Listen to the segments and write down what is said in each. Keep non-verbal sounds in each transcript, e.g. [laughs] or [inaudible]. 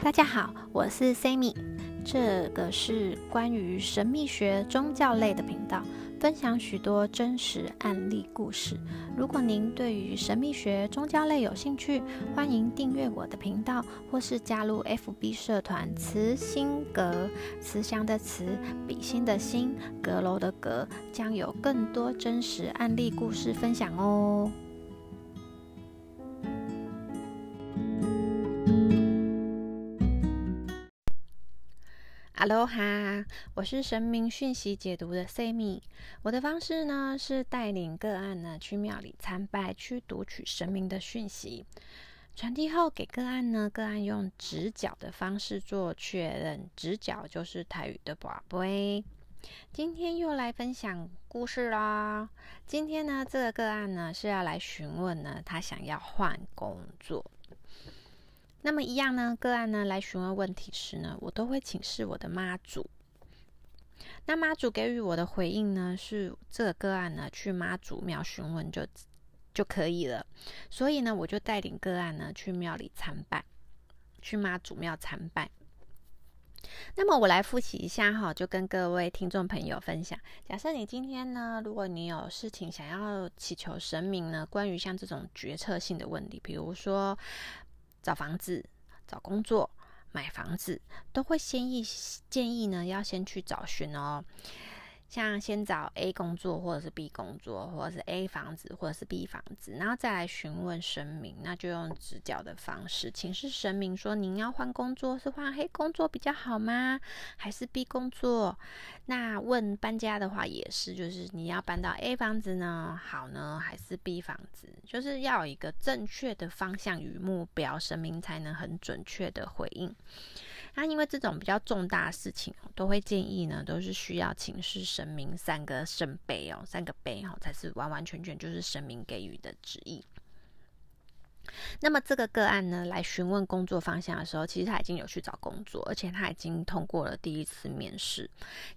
大家好，我是 Sammy，这个是关于神秘学、宗教类的频道，分享许多真实案例故事。如果您对于神秘学、宗教类有兴趣，欢迎订阅我的频道，或是加入 FB 社团“慈心阁”，慈祥的慈，比心的心，阁楼的阁，将有更多真实案例故事分享哦。哈喽哈，我是神明讯息解读的 Sammy。我的方式呢是带领个案呢去庙里参拜，去读取神明的讯息，传递后给个案呢，个案用直角的方式做确认。直角就是台语的宝贝。今天又来分享故事啦。今天呢，这个个案呢是要来询问呢，他想要换工作。那么一样呢，个案呢来询问问题时呢，我都会请示我的妈祖。那妈祖给予我的回应呢，是这个个案呢去妈祖庙询问就就可以了。所以呢，我就带领个案呢去庙里参拜，去妈祖庙参拜。那么我来复习一下哈，就跟各位听众朋友分享。假设你今天呢，如果你有事情想要祈求神明呢，关于像这种决策性的问题，比如说。找房子、找工作、买房子，都会先议建议呢，要先去找寻哦。像先找 A 工作，或者是 B 工作，或者是 A 房子，或者是 B 房子，然后再来询问神明，那就用直角的方式，请示神明说：您要换工作，是换 A 工作比较好吗？还是 B 工作？那问搬家的话也是，就是你要搬到 A 房子呢，好呢，还是 B 房子？就是要有一个正确的方向与目标，神明才能很准确的回应。那因为这种比较重大事情，都会建议呢，都是需要请示神明三个圣杯哦，三个杯哦，才是完完全全就是神明给予的旨意。那么这个个案呢，来询问工作方向的时候，其实他已经有去找工作，而且他已经通过了第一次面试。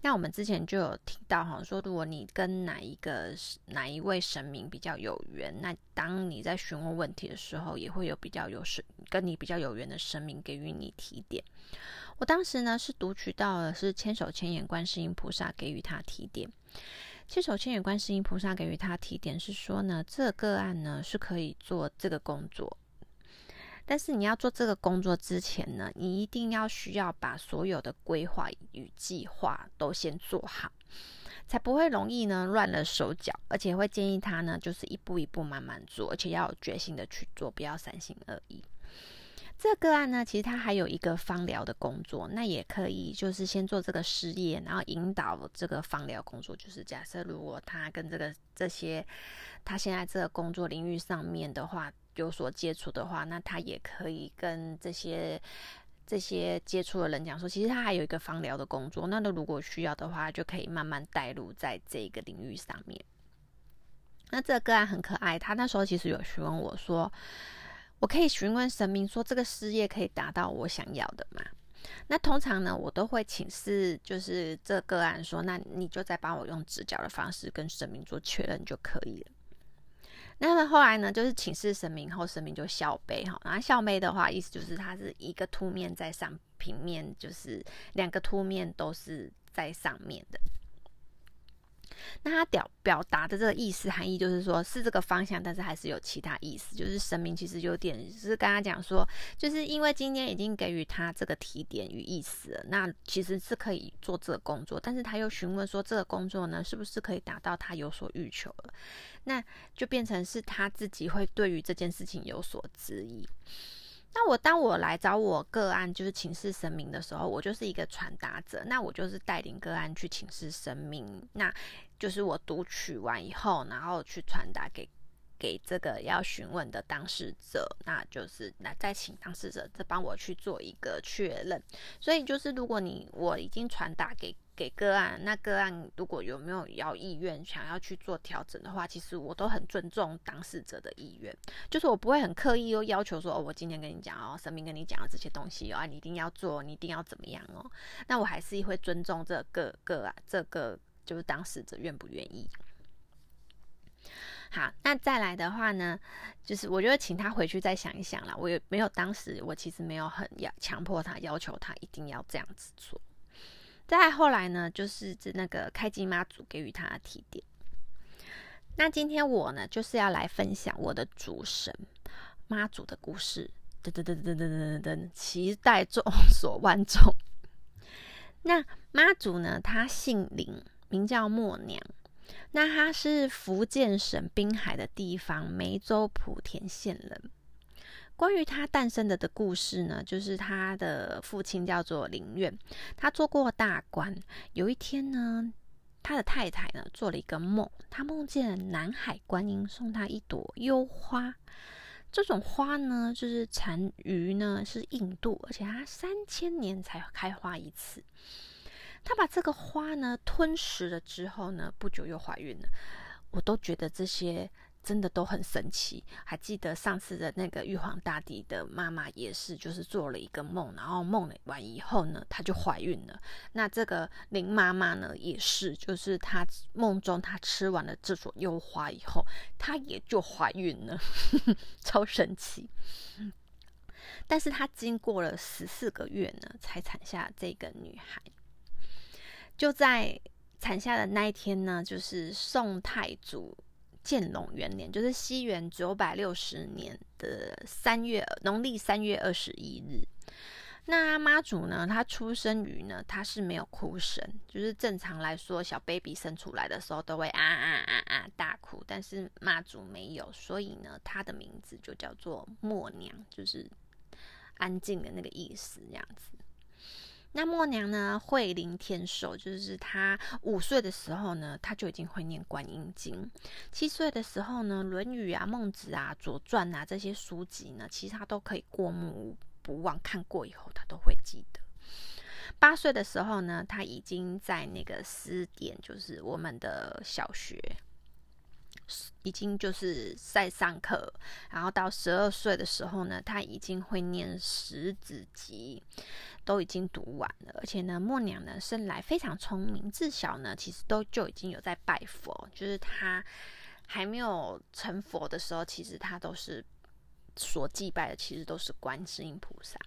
那我们之前就有提到哈，说如果你跟哪一个哪一位神明比较有缘，那当你在询问问题的时候，也会有比较有神跟你比较有缘的神明给予你提点。我当时呢是读取到了是千手千眼观世音菩萨给予他提点。千手千眼观世音菩萨给予他提点是说呢，这个案呢是可以做这个工作，但是你要做这个工作之前呢，你一定要需要把所有的规划与计划都先做好，才不会容易呢乱了手脚，而且会建议他呢就是一步一步慢慢做，而且要有决心的去做，不要三心二意。这个案呢，其实他还有一个芳疗的工作，那也可以就是先做这个事业，然后引导这个芳疗工作。就是假设如果他跟这个这些他现在这个工作领域上面的话有所接触的话，那他也可以跟这些这些接触的人讲说，其实他还有一个芳疗的工作。那如果需要的话，就可以慢慢带入在这个领域上面。那这个个案很可爱，他那时候其实有询问我说。我可以询问神明说，这个事业可以达到我想要的吗？那通常呢，我都会请示，就是这个案说，那你就再帮我用直角的方式跟神明做确认就可以了。那么后来呢，就是请示神明后，神明就笑杯哈，然后笑杯的话，意思就是它是一个凸面在上，平面就是两个凸面都是在上面的。那他表表达的这个意思含义就是说，是这个方向，但是还是有其他意思。就是神明其实有点是跟他讲说，就是因为今天已经给予他这个提点与意思了，那其实是可以做这个工作，但是他又询问说，这个工作呢，是不是可以达到他有所欲求了？那就变成是他自己会对于这件事情有所质疑。那我当我来找我个案，就是请示神明的时候，我就是一个传达者，那我就是带领个案去请示神明，那就是我读取完以后，然后去传达给给这个要询问的当事者，那就是那再请当事者再帮我去做一个确认。所以就是如果你我已经传达给。给个案，那个案如果有没有要意愿想要去做调整的话，其实我都很尊重当事者的意愿，就是我不会很刻意又要求说，哦，我今天跟你讲哦，神明跟你讲的这些东西哦，你一定要做，你一定要怎么样哦，那我还是会尊重这个个啊，这个就是当事者愿不愿意。好，那再来的话呢，就是我觉得请他回去再想一想啦。我也没有当时，我其实没有很要强迫他，要求他一定要这样子做。再后来呢，就是指那个开机妈祖给予他的提点。那今天我呢，就是要来分享我的主神妈祖的故事，噔噔噔噔噔噔噔噔，期待众 [laughs] 所万众。那妈祖呢，她姓林，名叫默娘。那他是福建省滨海的地方梅州莆田县人，关于他诞生的的故事呢，就是他的父亲叫做林苑，他做过大官。有一天呢，他的太太呢做了一个梦，他梦见南海观音送他一朵幽花。这种花呢，就是产于呢是印度，而且它三千年才开花一次。他把这个花呢吞食了之后呢，不久又怀孕了。我都觉得这些。真的都很神奇，还记得上次的那个玉皇大帝的妈妈也是，就是做了一个梦，然后梦完以后呢，她就怀孕了。那这个林妈妈呢，也是，就是她梦中她吃完了这朵幽花以后，她也就怀孕了，[laughs] 超神奇。但是她经过了十四个月呢，才产下这个女孩。就在产下的那一天呢，就是宋太祖。建隆元年，就是西元九百六十年的三月，农历三月二十一日。那妈祖呢？她出生于呢，她是没有哭声，就是正常来说，小 baby 生出来的时候都会啊啊啊啊大哭，但是妈祖没有，所以呢，她的名字就叫做默娘，就是安静的那个意思，这样子。那默娘呢，慧灵天寿，就是她五岁的时候呢，她就已经会念观音经；七岁的时候呢，《论语》啊、《孟子》啊、《左传》啊这些书籍呢，其实她都可以过目不忘，看过以后她都会记得。八岁的时候呢，她已经在那个私点，就是我们的小学。已经就是在上课，然后到十二岁的时候呢，他已经会念十子集，都已经读完了。而且呢，默娘呢生来非常聪明，自小呢其实都就已经有在拜佛，就是他还没有成佛的时候，其实他都是所祭拜的，其实都是观世音菩萨。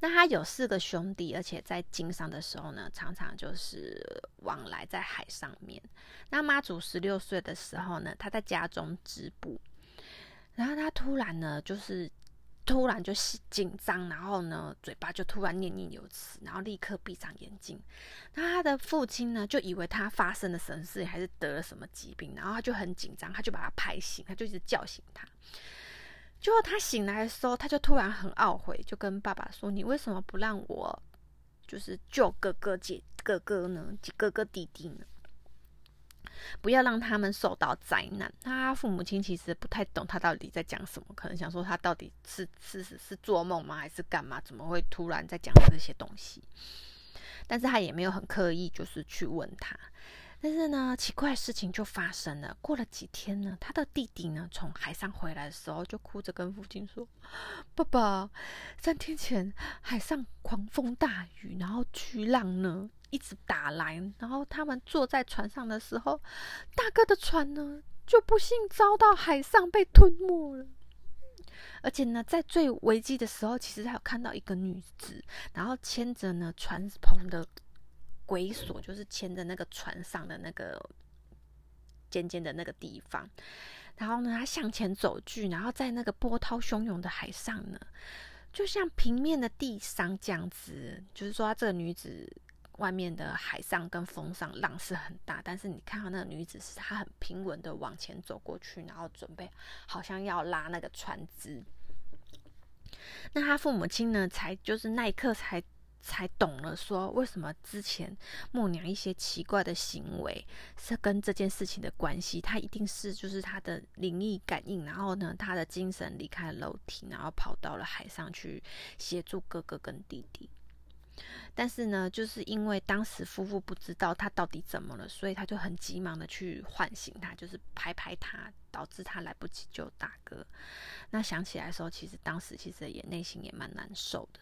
那他有四个兄弟，而且在经商的时候呢，常常就是往来在海上面。那妈祖十六岁的时候呢，他在家中织布，然后他突然呢，就是突然就紧张，然后呢，嘴巴就突然念念有词，然后立刻闭上眼睛。那他的父亲呢，就以为他发生了什么事，还是得了什么疾病，然后他就很紧张，他就把他拍醒，他就一直叫醒他。结果他醒来的时候，他就突然很懊悔，就跟爸爸说：“你为什么不让我就是救哥哥姐哥哥呢？哥哥弟弟呢？不要让他们受到灾难。”他父母亲其实不太懂他到底在讲什么，可能想说他到底是是是是做梦吗，还是干嘛？怎么会突然在讲这些东西？但是他也没有很刻意，就是去问他。但是呢，奇怪的事情就发生了。过了几天呢，他的弟弟呢从海上回来的时候，就哭着跟父亲说：“爸爸，三天前海上狂风大雨，然后巨浪呢一直打来，然后他们坐在船上的时候，大哥的船呢就不幸遭到海上被吞没了。而且呢，在最危机的时候，其实他有看到一个女子，然后牵着呢船篷的。”鬼锁就是牵着那个船上的那个尖尖的那个地方，然后呢，他向前走去，然后在那个波涛汹涌的海上呢，就像平面的地上这样子。就是说，这个女子外面的海上跟风上浪是很大，但是你看到那个女子是她很平稳的往前走过去，然后准备好像要拉那个船只。那他父母亲呢，才就是那一刻才。才懂了，说为什么之前默娘一些奇怪的行为是跟这件事情的关系，他一定是就是他的灵异感应，然后呢，他的精神离开了楼梯，然后跑到了海上去协助哥哥跟弟弟。但是呢，就是因为当时夫妇不知道他到底怎么了，所以他就很急忙的去唤醒他，就是拍拍他，导致他来不及救大哥。那想起来的时候，其实当时其实也内心也蛮难受的。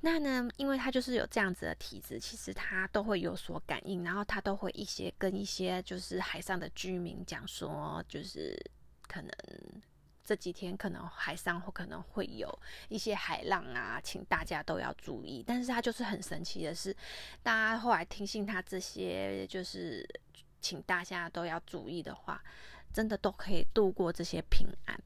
那呢，因为他就是有这样子的体质，其实他都会有所感应，然后他都会一些跟一些就是海上的居民讲说，就是可能这几天可能海上或可能会有一些海浪啊，请大家都要注意。但是他就是很神奇的是，大家后来听信他这些就是请大家都要注意的话，真的都可以度过这些平安。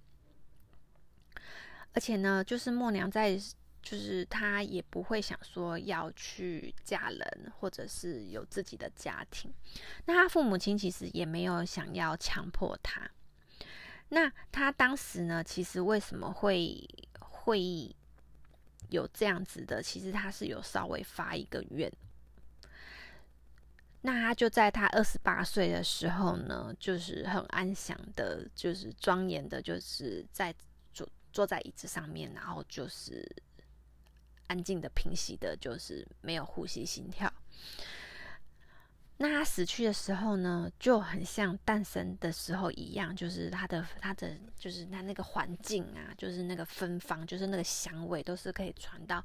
而且呢，就是默娘在。就是他也不会想说要去嫁人，或者是有自己的家庭。那他父母亲其实也没有想要强迫他。那他当时呢，其实为什么会会有这样子的？其实他是有稍微发一个愿。那他就在他二十八岁的时候呢，就是很安详的，就是庄严的，就是在坐坐在椅子上面，然后就是。安静的、平息的，就是没有呼吸、心跳。那他死去的时候呢，就很像诞生的时候一样，就是他的、他的，就是他那个环境啊，就是那个芬芳，就是那个香味，都是可以传到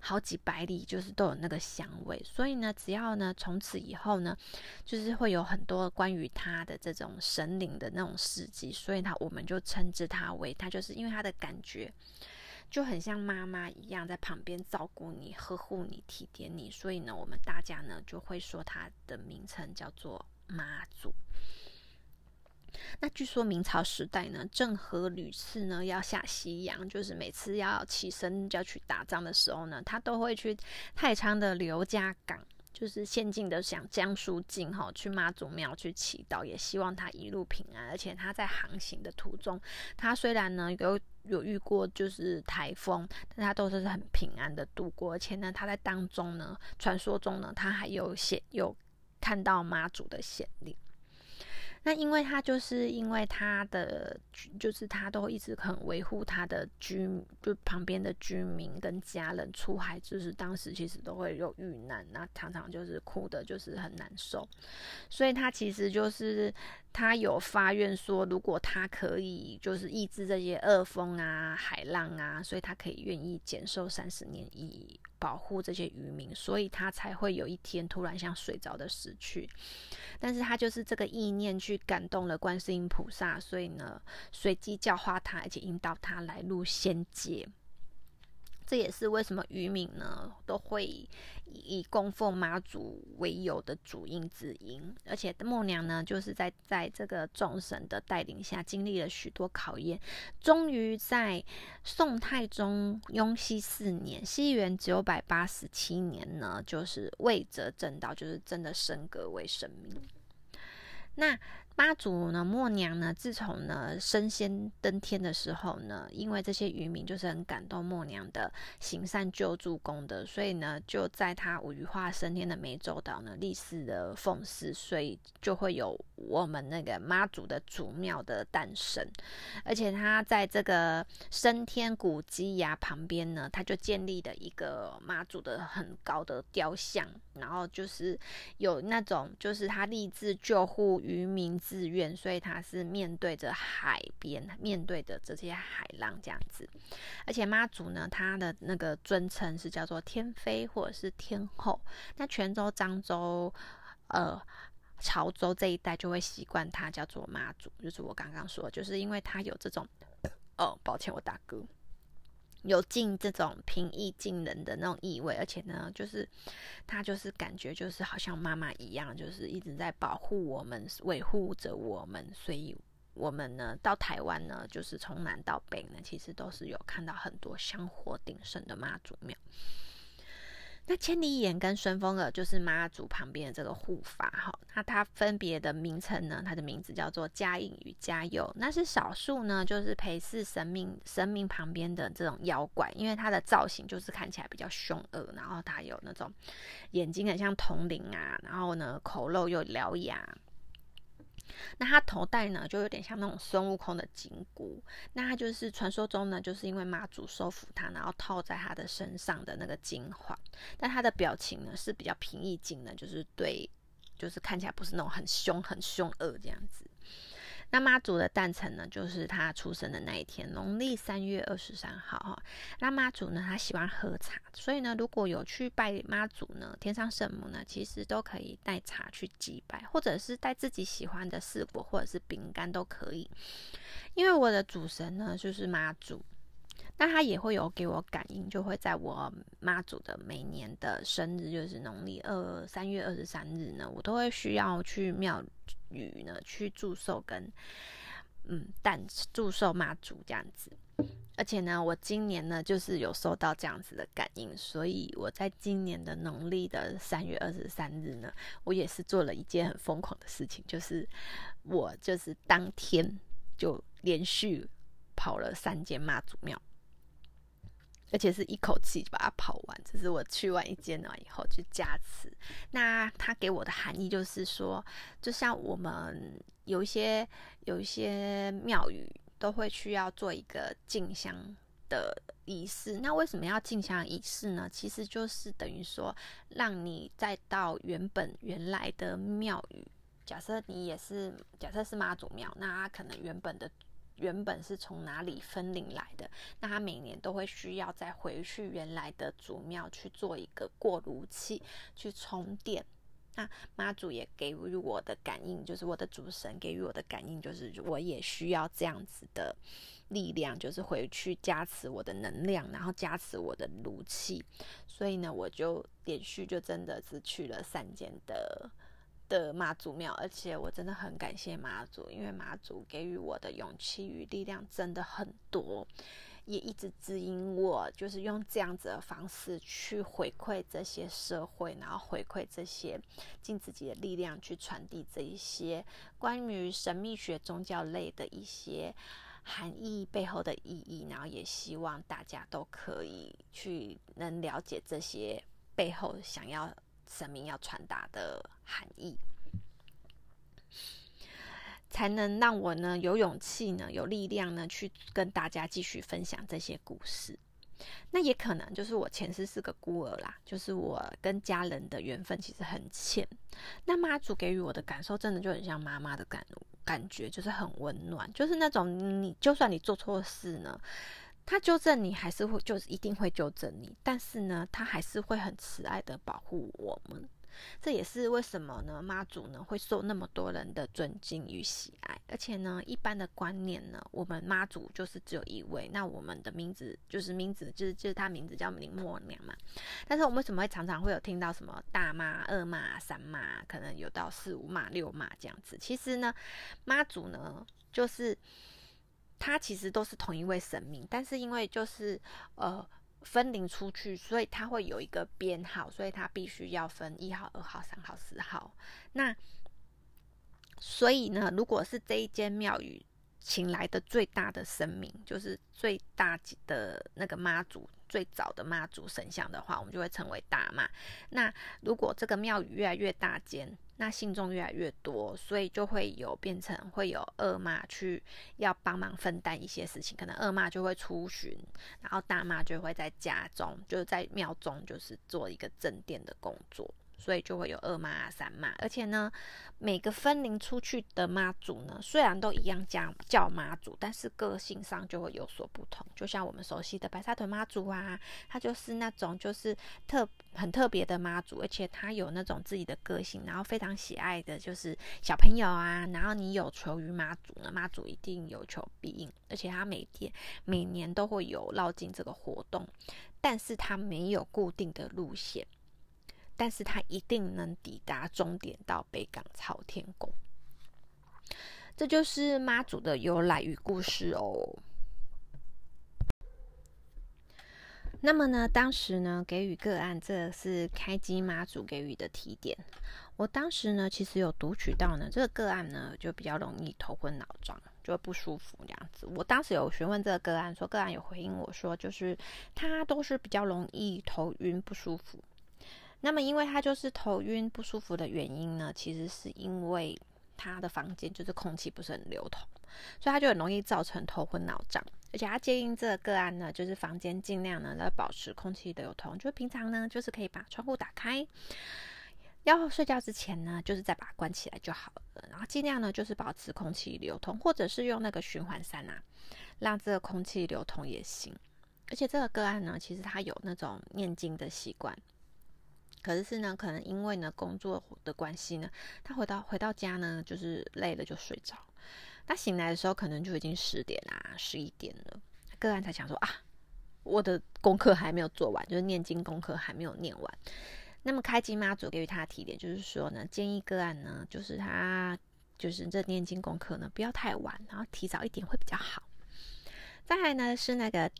好几百里，就是都有那个香味。所以呢，只要呢，从此以后呢，就是会有很多关于他的这种神灵的那种事迹，所以他我们就称之他为他，就是因为他的感觉。就很像妈妈一样，在旁边照顾你、呵护你、体贴你，所以呢，我们大家呢就会说它的名称叫做妈祖。那据说明朝时代呢，郑和屡次呢要下西洋，就是每次要起身就要去打仗的时候呢，他都会去太仓的刘家港。就是现进的想江苏境哈，去妈祖庙去祈祷，也希望他一路平安。而且他在航行的途中，他虽然呢有有遇过就是台风，但他都是很平安的度过。而且呢，他在当中呢，传说中呢，他还有显有看到妈祖的显灵。那因为他就是因为他的，就是他都一直很维护他的居，就旁边的居民跟家人出海，就是当时其实都会有遇难，那常常就是哭的，就是很难受，所以他其实就是他有发愿说，如果他可以就是抑制这些恶风啊、海浪啊，所以他可以愿意减寿三十年以。保护这些渔民，所以他才会有一天突然像睡着的死去。但是他就是这个意念去感动了观世音菩萨，所以呢，随机教化他，而且引导他来入仙界。这也是为什么渔民呢都会以供奉妈祖为由的主因之因，而且默娘呢就是在在这个众神的带领下，经历了许多考验，终于在宋太宗雍熙四年（西元九百八十七年）呢，就是位则正道，就是真的升格为神明。那。妈祖呢，默娘呢，自从呢升仙登天的时候呢，因为这些渔民就是很感动默娘的行善救助功德，所以呢，就在他羽化升天的湄洲岛呢立誓的奉祀，所以就会有我们那个妈祖的祖庙的诞生。而且他在这个升天古迹呀旁边呢，他就建立了一个妈祖的很高的雕像，然后就是有那种就是他立志救护渔民。自愿，所以他是面对着海边，面对着这些海浪这样子。而且妈祖呢，他的那个尊称是叫做天妃或者是天后。那泉州、漳州、呃潮州这一带就会习惯他叫做妈祖，就是我刚刚说，就是因为他有这种哦，抱歉，我大哥。有尽这种平易近人的那种意味，而且呢，就是他就是感觉就是好像妈妈一样，就是一直在保护我们、维护着我们，所以我们呢到台湾呢，就是从南到北呢，其实都是有看到很多香火鼎盛的妈祖庙。那千里眼跟顺风耳就是妈祖旁边的这个护法哈，那它分别的名称呢？它的名字叫做嘉应与嘉佑，那是少数呢，就是陪侍神明神明旁边的这种妖怪，因为它的造型就是看起来比较凶恶，然后它有那种眼睛很像铜铃啊，然后呢口露又獠牙。那他头戴呢，就有点像那种孙悟空的金箍。那他就是传说中呢，就是因为妈祖收服他，然后套在他的身上的那个金环。但他的表情呢是比较平易近人，就是对，就是看起来不是那种很凶、很凶恶这样子。那妈祖的诞辰呢，就是他出生的那一天，农历三月二十三号哈。那妈祖呢，他喜欢喝茶，所以呢，如果有去拜妈祖呢，天上圣母呢，其实都可以带茶去祭拜，或者是带自己喜欢的四果或者是饼干都可以。因为我的主神呢，就是妈祖。那他也会有给我感应，就会在我妈祖的每年的生日，就是农历二三月二十三日呢，我都会需要去庙宇呢去祝寿跟嗯诞祝寿妈祖这样子。而且呢，我今年呢就是有收到这样子的感应，所以我在今年的农历的三月二十三日呢，我也是做了一件很疯狂的事情，就是我就是当天就连续跑了三间妈祖庙。而且是一口气就把它跑完，这是我去完一间了以后去加持。那他给我的含义就是说，就像我们有一些有一些庙宇都会需要做一个进香的仪式。那为什么要进香仪式呢？其实就是等于说，让你再到原本原来的庙宇，假设你也是假设是妈祖庙，那可能原本的。原本是从哪里分灵来的？那他每年都会需要再回去原来的祖庙去做一个过炉器去充电。那妈祖也给予我的感应，就是我的主神给予我的感应，就是我也需要这样子的力量，就是回去加持我的能量，然后加持我的炉气。所以呢，我就连续就真的是去了三间的。的妈祖庙，而且我真的很感谢妈祖，因为妈祖给予我的勇气与力量真的很多，也一直指引我，就是用这样子的方式去回馈这些社会，然后回馈这些尽自己的力量去传递这一些关于神秘学、宗教类的一些含义背后的意义，然后也希望大家都可以去能了解这些背后想要。神明要传达的含义，才能让我呢有勇气呢有力量呢去跟大家继续分享这些故事。那也可能就是我前世是个孤儿啦，就是我跟家人的缘分其实很浅。那妈祖给予我的感受，真的就很像妈妈的感感觉，就是很温暖，就是那种你就算你做错事呢。他纠正你，还是会就是一定会纠正你，但是呢，他还是会很慈爱的保护我们。这也是为什么呢？妈祖呢会受那么多人的尊敬与喜爱，而且呢，一般的观念呢，我们妈祖就是只有一位，那我们的名字就是名字就是就是他名字叫林默娘嘛。但是我们为什么会常常会有听到什么大妈、二妈、三妈，可能有到四五妈、六妈这样子？其实呢，妈祖呢就是。他其实都是同一位神明，但是因为就是呃分灵出去，所以他会有一个编号，所以他必须要分一号、二号、三号、四号。那所以呢，如果是这一间庙宇请来的最大的神明，就是最大的那个妈祖。最早的妈祖神像的话，我们就会称为大妈。那如果这个庙宇越来越大间，那信众越来越多，所以就会有变成会有二妈去要帮忙分担一些事情，可能二妈就会出巡，然后大妈就会在家中，就是在庙中，就是做一个镇殿的工作。所以就会有二妈、三妈，而且呢，每个分灵出去的妈祖呢，虽然都一样叫叫妈祖，但是个性上就会有所不同。就像我们熟悉的白沙屯妈祖啊，她就是那种就是特很特别的妈祖，而且她有那种自己的个性，然后非常喜爱的就是小朋友啊。然后你有求于妈祖呢，妈祖一定有求必应，而且她每天每年都会有绕境这个活动，但是她没有固定的路线。但是他一定能抵达终点，到北港朝天宫。这就是妈祖的由来与故事哦。那么呢，当时呢给予个案，这是开机妈祖给予的提点。我当时呢，其实有读取到呢，这个个案呢就比较容易头昏脑胀，就会不舒服这样子。我当时有询问这个个案，说个案有回应我说，就是他都是比较容易头晕不舒服。那么，因为他就是头晕不舒服的原因呢，其实是因为他的房间就是空气不是很流通，所以他就很容易造成头昏脑胀。而且他建议这个个案呢，就是房间尽量呢来保持空气流通，就平常呢就是可以把窗户打开，要睡觉之前呢，就是再把它关起来就好了。然后尽量呢，就是保持空气流通，或者是用那个循环扇啊，让这个空气流通也行。而且这个个案呢，其实他有那种念经的习惯，可是呢，可能因为呢工作的关系呢，他回到回到家呢，就是累了就睡着。他醒来的时候，可能就已经十点啊、十一点了。个案才想说啊，我的功课还没有做完，就是念经功课还没有念完。那么开经妈祖给予他的提点就是说呢，建议个案呢，就是他就是这念经功课呢，不要太晚，然后提早一点会比较好。再来呢是那个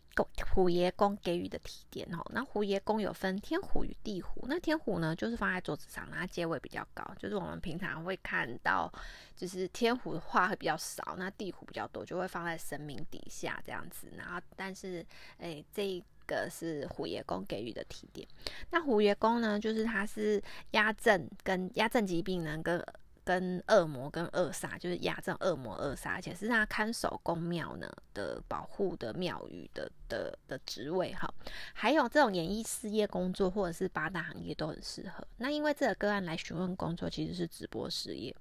虎爷公给予的提点哦，那虎爷公有分天虎与地虎，那天虎呢就是放在桌子上，它阶位比较高，就是我们平常会看到，就是天虎的话会比较少，那地虎比较多，就会放在神明底下这样子。然后但是诶，这个是虎爷公给予的提点，那虎爷公呢，就是它是压阵跟压阵疾病呢跟。跟恶魔跟恶煞，就是压这恶魔恶煞，而且是他看守宫庙呢的保护的庙宇的的的职位哈。还有这种演艺事业工作或者是八大行业都很适合。那因为这个个案来询问工作其实是直播事业。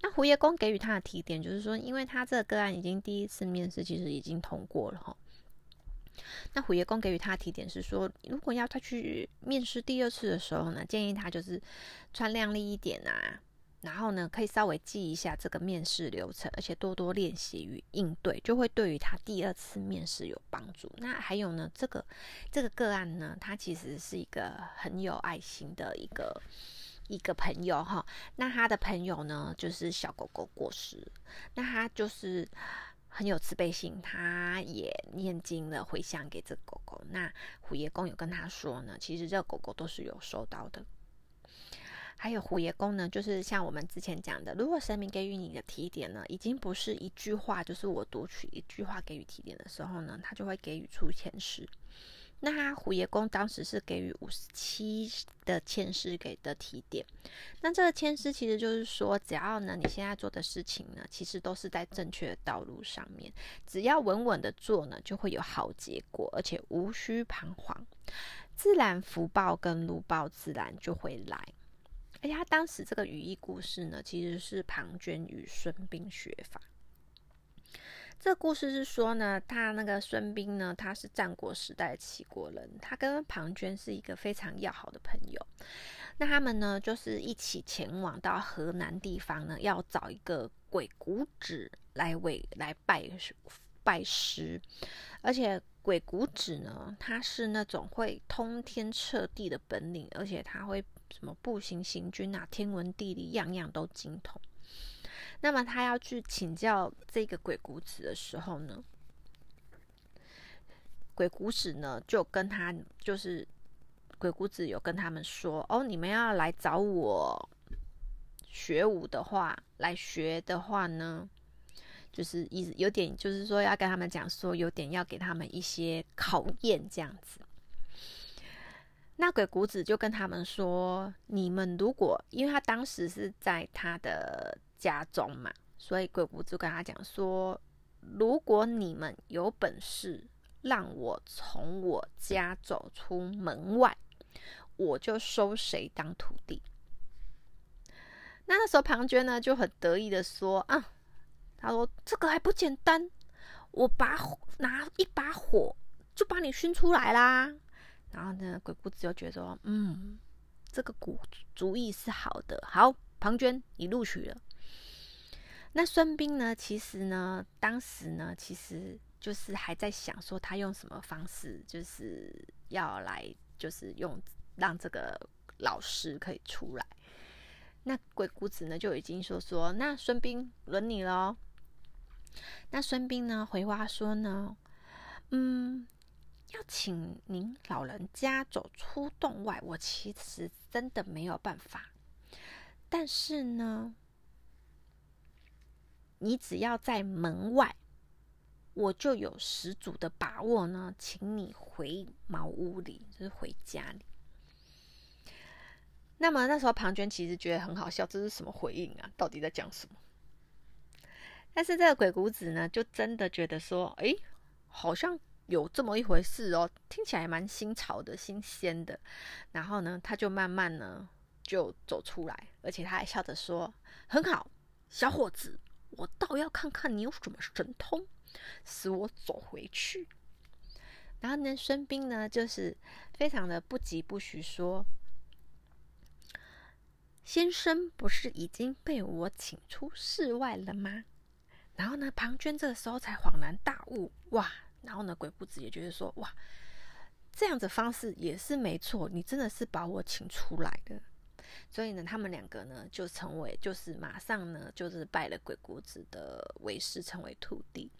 那胡爷公给予他的提点就是说，因为他这个个案已经第一次面试，其实已经通过了哈。那虎爷公给予他的提点是说，如果要他去面试第二次的时候呢，建议他就是穿靓丽一点啊。然后呢，可以稍微记一下这个面试流程，而且多多练习与应对，就会对于他第二次面试有帮助。那还有呢，这个这个个案呢，他其实是一个很有爱心的一个一个朋友哈。那他的朋友呢，就是小狗狗过世，那他就是很有慈悲心，他也念经了回向给这狗狗。那虎爷公有跟他说呢，其实这个狗狗都是有收到的。还有虎爷公呢，就是像我们之前讲的，如果神明给予你的提点呢，已经不是一句话，就是我读取一句话给予提点的时候呢，他就会给予出签诗。那虎爷公当时是给予五十七的签诗给的提点。那这个签诗其实就是说，只要呢你现在做的事情呢，其实都是在正确的道路上面，只要稳稳的做呢，就会有好结果，而且无需彷徨，自然福报跟禄报自然就会来。而且他当时这个语义故事呢，其实是庞涓与孙膑学法。这个故事是说呢，他那个孙膑呢，他是战国时代齐国人，他跟庞涓是一个非常要好的朋友。那他们呢，就是一起前往到河南地方呢，要找一个鬼谷子来为来拜拜师，而且。鬼谷子呢，他是那种会通天彻地的本领，而且他会什么步行行军啊，天文地理样样都精通。那么他要去请教这个鬼谷子的时候呢，鬼谷子呢就跟他就是鬼谷子有跟他们说：“哦，你们要来找我学武的话，来学的话呢。”就是意有点，就是说要跟他们讲说，有点要给他们一些考验这样子。那鬼谷子就跟他们说：“你们如果，因为他当时是在他的家中嘛，所以鬼谷子跟他讲说，如果你们有本事让我从我家走出门外，我就收谁当徒弟。”那那时候庞涓呢就很得意的说：“啊。”他说：“这个还不简单，我把拿一把火就把你熏出来啦。”然后呢，鬼谷子就觉得说嗯，这个主主意是好的。好，庞涓，你录取了。那孙膑呢？其实呢，当时呢，其实就是还在想说，他用什么方式，就是要来，就是用让这个老师可以出来。那鬼谷子呢，就已经说说，那孙膑轮你了。那孙膑呢？回话说呢，嗯，要请您老人家走出洞外，我其实真的没有办法。但是呢，你只要在门外，我就有十足的把握呢，请你回茅屋里，就是回家里。那么那时候庞涓其实觉得很好笑，这是什么回应啊？到底在讲什么？但是这个鬼谷子呢，就真的觉得说，哎，好像有这么一回事哦，听起来蛮新潮的、新鲜的。然后呢，他就慢慢呢，就走出来，而且他还笑着说：“很好，小伙子，我倒要看看你有什么神通，使我走回去。”然后呢，孙膑呢，就是非常的不疾不徐说：“先生不是已经被我请出室外了吗？”然后呢，庞涓这个时候才恍然大悟，哇！然后呢，鬼谷子也觉得说：“哇，这样子方式也是没错，你真的是把我请出来的。”所以呢，他们两个呢，就成为，就是马上呢，就是拜了鬼谷子的为师，成为徒弟。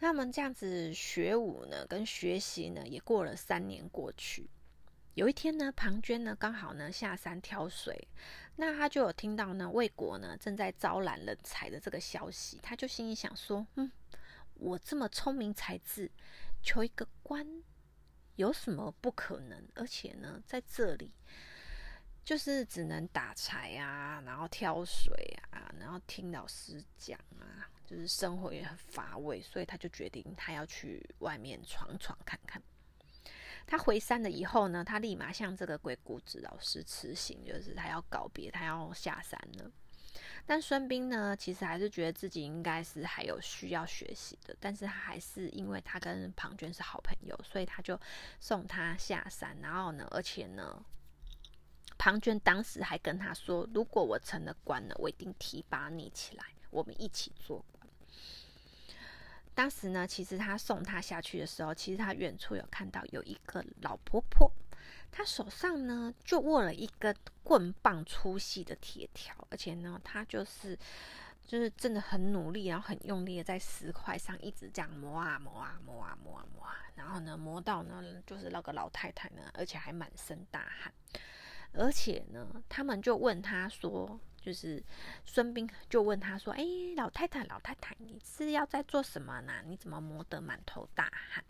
他们这样子学武呢，跟学习呢，也过了三年过去。有一天呢，庞涓呢刚好呢下山挑水，那他就有听到呢魏国呢正在招揽人才的这个消息，他就心里想说：嗯，我这么聪明才智，求一个官有什么不可能？而且呢，在这里就是只能打柴啊，然后挑水啊，然后听老师讲啊。就是生活也很乏味，所以他就决定他要去外面闯闯看看。他回山了以后呢，他立马向这个鬼谷子老师辞行，就是他要告别，他要下山了。但孙膑呢，其实还是觉得自己应该是还有需要学习的，但是他还是因为他跟庞涓是好朋友，所以他就送他下山。然后呢，而且呢，庞涓当时还跟他说：“如果我成了官了，我一定提拔你起来，我们一起做官。”当时呢，其实他送他下去的时候，其实他远处有看到有一个老婆婆，他手上呢就握了一根棍棒粗细的铁条，而且呢，他就是就是真的很努力，然后很用力的在石块上一直这样磨啊磨啊磨啊磨啊磨啊，然后呢磨到呢就是那个老太太呢，而且还满身大汗，而且呢，他们就问他说。就是孙膑就问他说：“哎，老太太，老太太，你是要在做什么呢？你怎么磨得满头大汗？”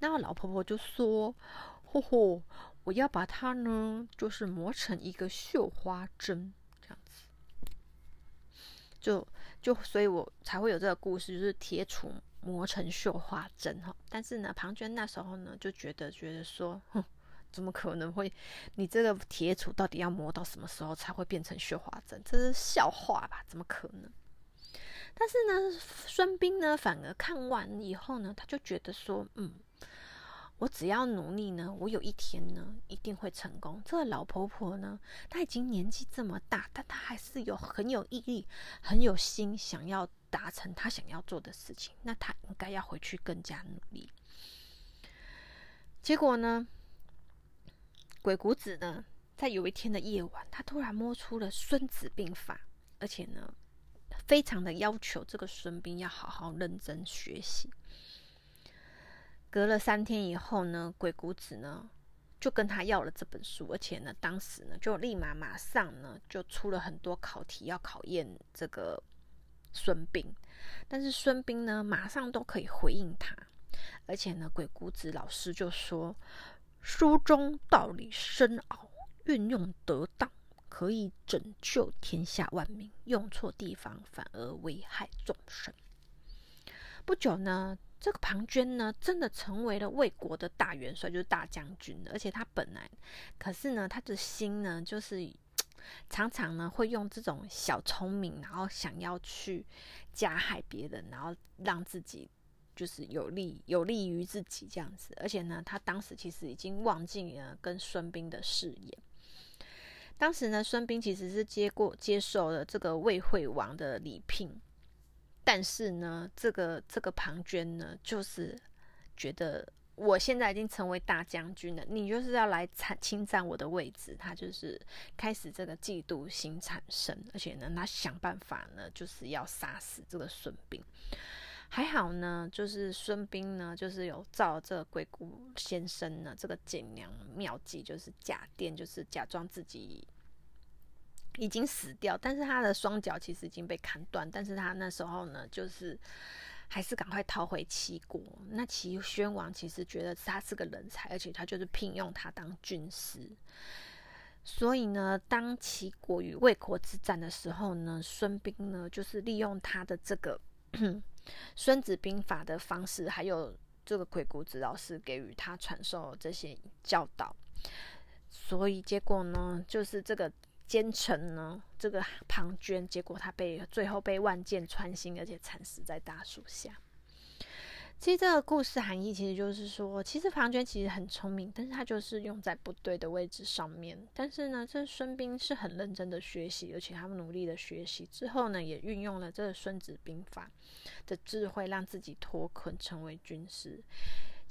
然后老婆婆就说：“嚯嚯，我要把它呢，就是磨成一个绣花针，这样子。就就所以，我才会有这个故事，就是铁杵磨成绣花针哈。但是呢，庞涓那时候呢，就觉得觉得说，哼。”怎么可能会？你这个铁杵到底要磨到什么时候才会变成绣花针？这是笑话吧？怎么可能？但是呢，孙膑呢，反而看完以后呢，他就觉得说，嗯，我只要努力呢，我有一天呢，一定会成功。这个老婆婆呢，她已经年纪这么大，但她还是有很有毅力、很有心，想要达成她想要做的事情。那她应该要回去更加努力。结果呢？鬼谷子呢，在有一天的夜晚，他突然摸出了《孙子兵法》，而且呢，非常的要求这个孙膑要好好认真学习。隔了三天以后呢，鬼谷子呢就跟他要了这本书，而且呢，当时呢就立马马上呢就出了很多考题要考验这个孙膑，但是孙膑呢马上都可以回应他，而且呢，鬼谷子老师就说。书中道理深奥，运用得当，可以拯救天下万民；用错地方，反而危害众生。不久呢，这个庞涓呢，真的成为了魏国的大元帅，就是大将军而且他本来，可是呢，他的心呢，就是 [tsk] 常常呢，会用这种小聪明，然后想要去加害别人，然后让自己。就是有利有利于自己这样子，而且呢，他当时其实已经忘记了跟孙膑的誓言。当时呢，孙膑其实是接过接受了这个魏惠王的礼聘，但是呢，这个这个庞涓呢，就是觉得我现在已经成为大将军了，你就是要来侵侵占我的位置，他就是开始这个嫉妒心产生，而且呢，他想办法呢，就是要杀死这个孙膑。还好呢，就是孙膑呢，就是有照这个鬼谷先生呢这个减粮妙计，就是假电，就是假装自己已经死掉，但是他的双脚其实已经被砍断，但是他那时候呢，就是还是赶快逃回齐国。那齐宣王其实觉得他是个人才，而且他就是聘用他当军师，所以呢，当齐国与魏国之战的时候呢，孙膑呢就是利用他的这个。[coughs] 孙子兵法的方式，还有这个鬼谷子老师给予他传授这些教导，所以结果呢，就是这个奸臣呢，这个庞涓，结果他被最后被万箭穿心，而且惨死在大树下。其实这个故事含义其实就是说，其实庞涓其实很聪明，但是他就是用在不对的位置上面。但是呢，这孙膑是很认真的学习，而且他们努力的学习之后呢，也运用了这个《孙子兵法》的智慧，让自己脱困成为军师。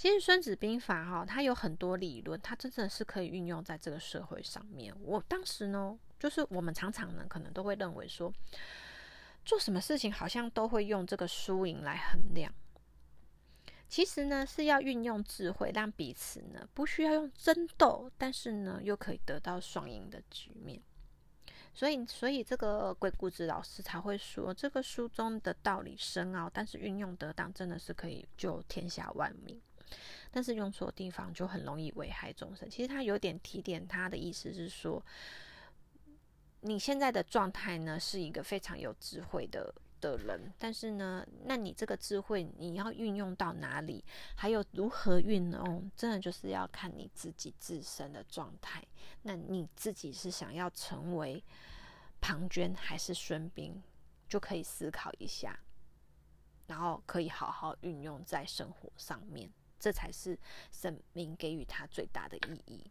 其实《孙子兵法》哈，它有很多理论，它真的是可以运用在这个社会上面。我当时呢，就是我们常常呢，可能都会认为说，做什么事情好像都会用这个输赢来衡量。其实呢，是要运用智慧，让彼此呢不需要用争斗，但是呢又可以得到双赢的局面。所以，所以这个鬼谷子老师才会说，这个书中的道理深奥，但是运用得当，真的是可以救天下万民。但是用错地方，就很容易危害众生。其实他有点提点他的意思是说，你现在的状态呢，是一个非常有智慧的。的人，但是呢，那你这个智慧你要运用到哪里，还有如何运用，真的就是要看你自己自身的状态。那你自己是想要成为庞涓还是孙膑，就可以思考一下，然后可以好好运用在生活上面，这才是神明给予他最大的意义。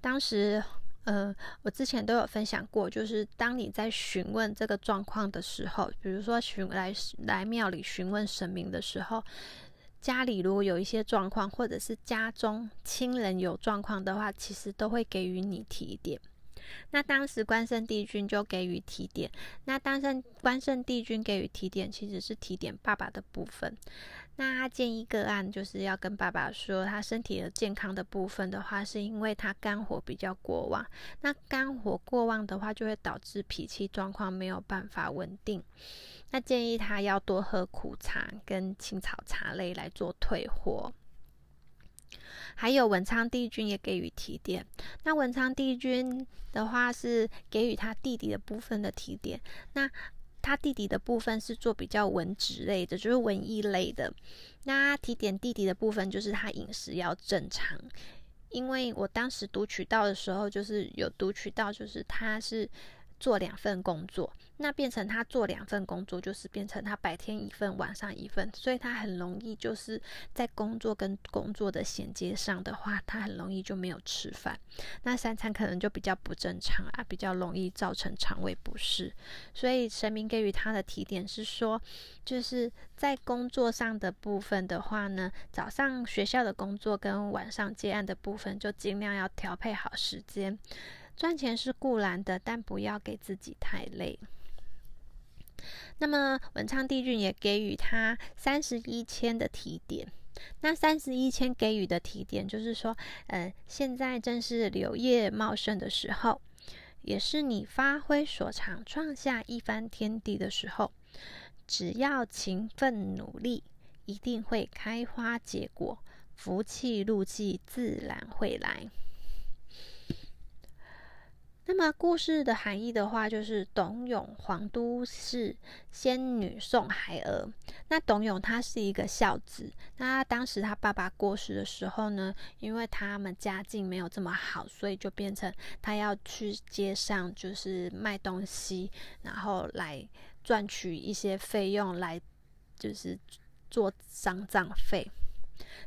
当时。呃，我之前都有分享过，就是当你在询问这个状况的时候，比如说询来来庙里询问神明的时候，家里如果有一些状况，或者是家中亲人有状况的话，其实都会给予你提点。那当时关圣帝君就给予提点，那当圣关圣帝君给予提点，其实是提点爸爸的部分。那他建议个案就是要跟爸爸说，他身体的健康的部分的话，是因为他肝火比较过旺。那肝火过旺的话，就会导致脾气状况没有办法稳定。那建议他要多喝苦茶跟青草茶类来做退火。还有文昌帝君也给予提点。那文昌帝君的话是给予他弟弟的部分的提点。那他弟弟的部分是做比较文职类的，就是文艺类的。那提点弟弟的部分就是他饮食要正常，因为我当时读取到的时候，就是有读取到，就是他是。做两份工作，那变成他做两份工作，就是变成他白天一份，晚上一份，所以他很容易就是在工作跟工作的衔接上的话，他很容易就没有吃饭，那三餐可能就比较不正常啊，比较容易造成肠胃不适。所以神明给予他的提点是说，就是在工作上的部分的话呢，早上学校的工作跟晚上接案的部分，就尽量要调配好时间。赚钱是固然的，但不要给自己太累。那么文昌帝君也给予他三十一千的提点。那三十一千给予的提点，就是说，呃，现在正是柳叶茂盛的时候，也是你发挥所长、创下一番天地的时候。只要勤奋努力，一定会开花结果，福气、禄气自然会来。那么故事的含义的话，就是董永皇都是仙女送孩儿。那董永他是一个孝子，那当时他爸爸过世的时候呢，因为他们家境没有这么好，所以就变成他要去街上就是卖东西，然后来赚取一些费用，来就是做丧葬费。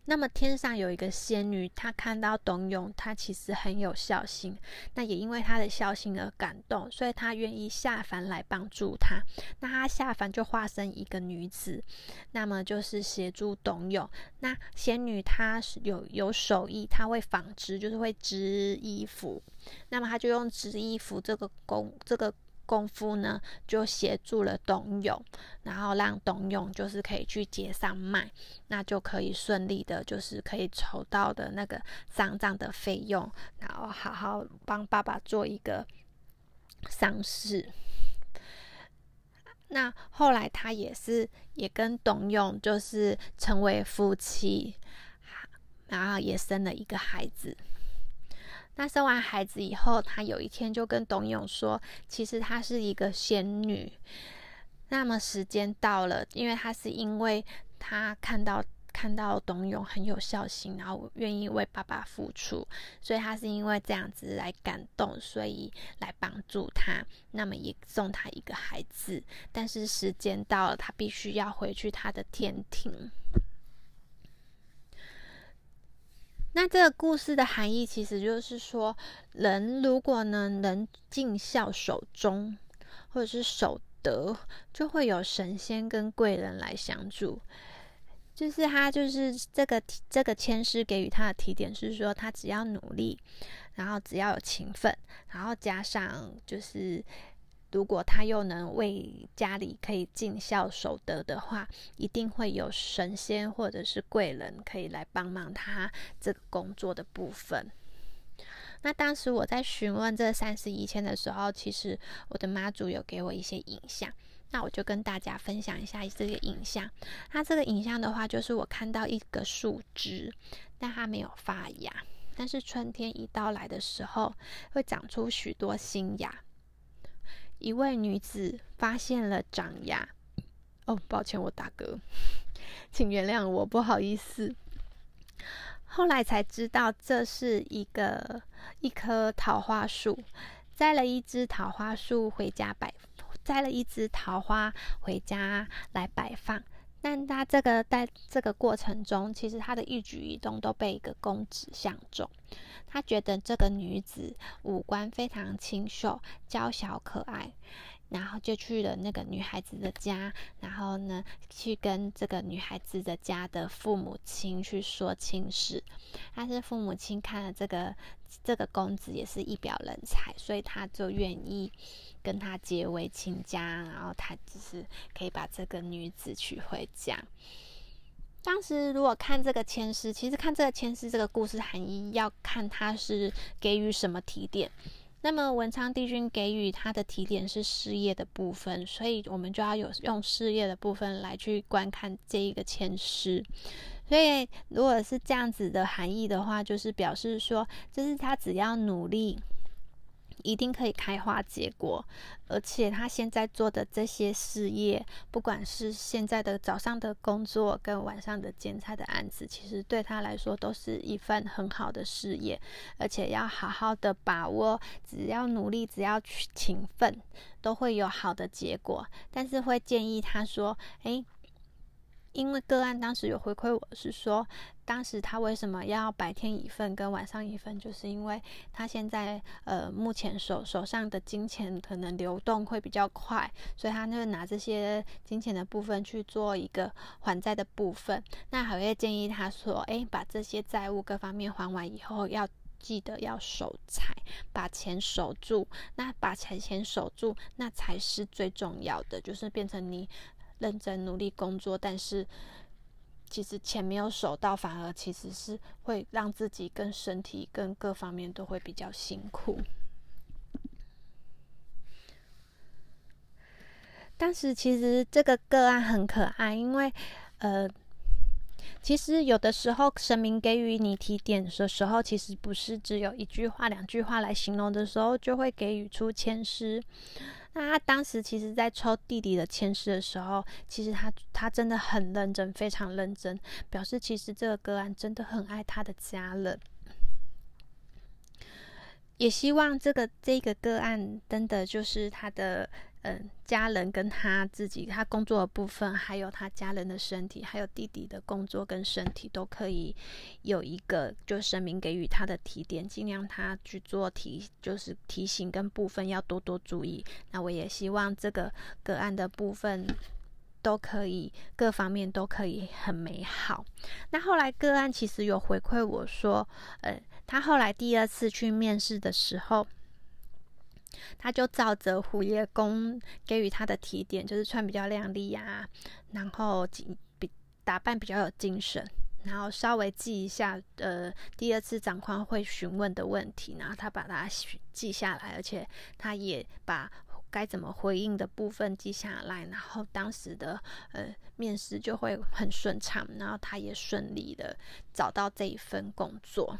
那么天上有一个仙女，她看到董永，她其实很有孝心，那也因为他的孝心而感动，所以她愿意下凡来帮助他。那她下凡就化身一个女子，那么就是协助董永。那仙女她有有手艺，她会纺织，就是会织衣服。那么她就用织衣服这个工这个。功夫呢，就协助了董永，然后让董永就是可以去街上卖，那就可以顺利的，就是可以筹到的那个丧葬的费用，然后好好帮爸爸做一个丧事。那后来他也是也跟董永就是成为夫妻，然后也生了一个孩子。那生完孩子以后，他有一天就跟董永说：“其实她是一个仙女。”那么时间到了，因为她是因为她看到看到董永很有孝心，然后愿意为爸爸付出，所以她是因为这样子来感动，所以来帮助他，那么也送他一个孩子。但是时间到了，她必须要回去她的天庭。那这个故事的含义，其实就是说，人如果呢能尽孝守忠，或者是守德，就会有神仙跟贵人来相助。就是他，就是这个这个签诗给予他的提点是说，他只要努力，然后只要有勤奋，然后加上就是。如果他又能为家里可以尽孝守德的话，一定会有神仙或者是贵人可以来帮忙他这个工作的部分。那当时我在询问这三十一千的时候，其实我的妈祖有给我一些影像，那我就跟大家分享一下这个影像。它这个影像的话，就是我看到一个树枝，但它没有发芽，但是春天一到来的时候，会长出许多新芽。一位女子发现了长牙，哦，抱歉，我打嗝，[laughs] 请原谅我，不好意思。后来才知道，这是一个一棵桃花树，摘了一枝桃花树回家摆，摘了一枝桃花回家来摆放。但他这个在这个过程中，其实他的一举一动都被一个公子相中。他觉得这个女子五官非常清秀、娇小可爱，然后就去了那个女孩子的家，然后呢，去跟这个女孩子的家的父母亲去说亲事。但是父母亲看了这个这个公子也是一表人才，所以他就愿意。跟他结为亲家，然后他只是可以把这个女子娶回家。当时如果看这个签诗，其实看这个签诗这个故事含义，要看他是给予什么提点。那么文昌帝君给予他的提点是事业的部分，所以我们就要有用事业的部分来去观看这一个前世。所以如果是这样子的含义的话，就是表示说，就是他只要努力。一定可以开花结果，而且他现在做的这些事业，不管是现在的早上的工作跟晚上的剪彩的案子，其实对他来说都是一份很好的事业，而且要好好的把握，只要努力，只要去勤奋，都会有好的结果。但是会建议他说：“诶。因为个案当时有回馈我是说，当时他为什么要白天一份跟晚上一份，就是因为他现在呃目前手手上的金钱可能流动会比较快，所以他就拿这些金钱的部分去做一个还债的部分。那还会建议他说，哎，把这些债务各方面还完以后，要记得要守财，把钱守住。那把钱钱守住，那才是最重要的，就是变成你。认真努力工作，但是其实钱没有收到，反而其实是会让自己跟身体跟各方面都会比较辛苦。但是其实这个个案很可爱，因为呃，其实有的时候神明给予你提点的时候，其实不是只有一句话、两句话来形容的时候，就会给予出千诗。那他当时其实，在抽弟弟的签诗的时候，其实他他真的很认真，非常认真，表示其实这个个案真的很爱他的家人，也希望这个这个个案真的就是他的。嗯，家人跟他自己，他工作的部分，还有他家人的身体，还有弟弟的工作跟身体，都可以有一个就声明给予他的提点，尽量他去做提，就是提醒跟部分要多多注意。那我也希望这个个案的部分都可以各方面都可以很美好。那后来个案其实有回馈我说，呃，他后来第二次去面试的时候。他就照着虎爷公给予他的提点，就是穿比较靓丽呀，然后比打扮比较有精神，然后稍微记一下呃第二次长官会询问的问题，然后他把它记下来，而且他也把该怎么回应的部分记下来，然后当时的呃面试就会很顺畅，然后他也顺利的找到这一份工作。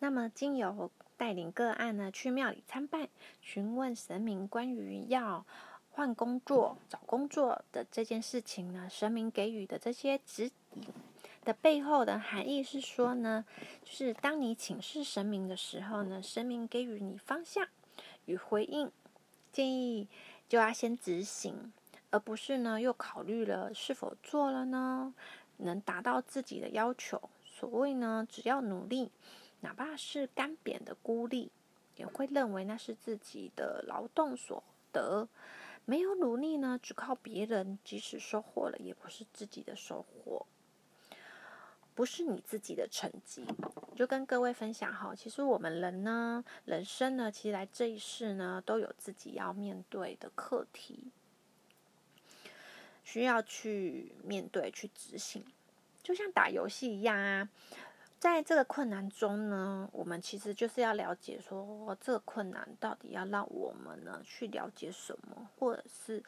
那么经由。带领个案呢去庙里参拜，询问神明关于要换工作、找工作的这件事情呢，神明给予的这些指引的背后的含义是说呢，就是当你请示神明的时候呢，神明给予你方向与回应，建议就要先执行，而不是呢又考虑了是否做了呢，能达到自己的要求。所谓呢，只要努力，哪怕是干瘪的孤立，也会认为那是自己的劳动所得。没有努力呢，只靠别人，即使收获了，也不是自己的收获，不是你自己的成绩。就跟各位分享哈，其实我们人呢，人生呢，其实来这一世呢，都有自己要面对的课题，需要去面对、去执行，就像打游戏一样啊。在这个困难中呢，我们其实就是要了解说，这个困难到底要让我们呢去了解什么，或者是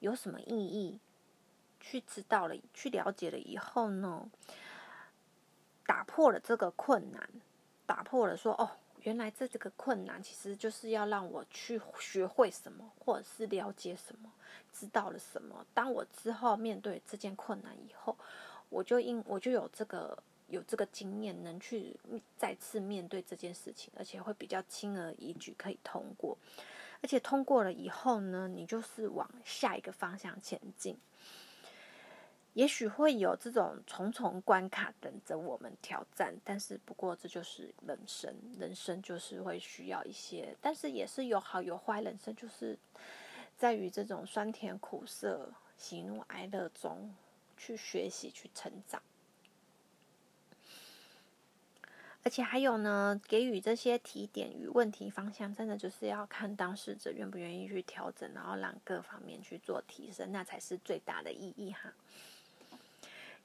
有什么意义？去知道了，去了解了以后呢，打破了这个困难，打破了说，哦，原来这这个困难其实就是要让我去学会什么，或者是了解什么，知道了什么。当我之后面对这件困难以后，我就因我就有这个。有这个经验，能去再次面对这件事情，而且会比较轻而易举可以通过。而且通过了以后呢，你就是往下一个方向前进。也许会有这种重重关卡等着我们挑战，但是不过这就是人生，人生就是会需要一些，但是也是有好有坏。人生就是在于这种酸甜苦涩、喜怒哀乐中去学习、去成长。而且还有呢，给予这些提点与问题方向，真的就是要看当事者愿不愿意去调整，然后让各方面去做提升，那才是最大的意义哈。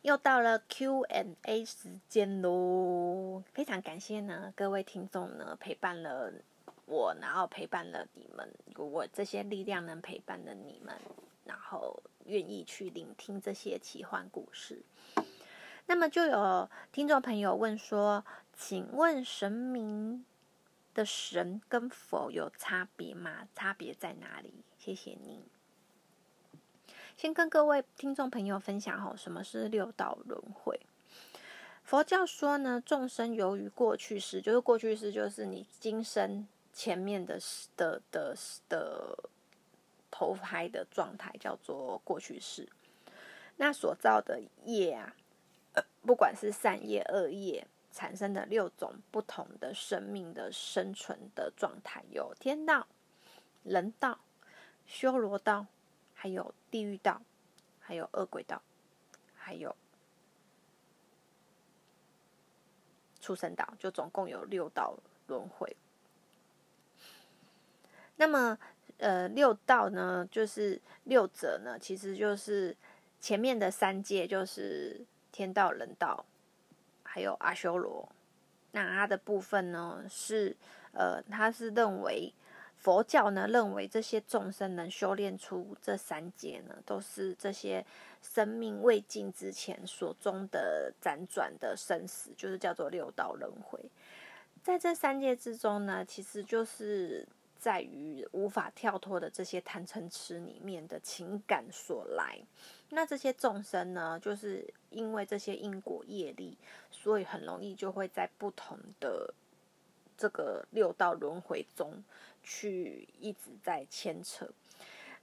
又到了 Q&A 时间喽，非常感谢呢各位听众呢陪伴了我，然后陪伴了你们，我这些力量能陪伴了你们，然后愿意去聆听这些奇幻故事。那么就有听众朋友问说。请问神明的神跟佛有差别吗？差别在哪里？谢谢您。先跟各位听众朋友分享哈，什么是六道轮回？佛教说呢，众生由于过去式，就是过去式，就是你今生前面的的的的投胎的状态，叫做过去式。那所造的业啊，不管是善业恶业。产生的六种不同的生命的生存的状态，有天道、人道、修罗道，还有地狱道，还有恶鬼道，还有畜生道，就总共有六道轮回。那么，呃，六道呢，就是六者呢，其实就是前面的三界，就是天道、人道。还有阿修罗，那他的部分呢是，呃，他是认为佛教呢认为这些众生能修炼出这三界呢，都是这些生命未尽之前所中的辗转的生死，就是叫做六道轮回。在这三界之中呢，其实就是在于无法跳脱的这些贪嗔痴里面的情感所来。那这些众生呢，就是因为这些因果业力，所以很容易就会在不同的这个六道轮回中去一直在牵扯。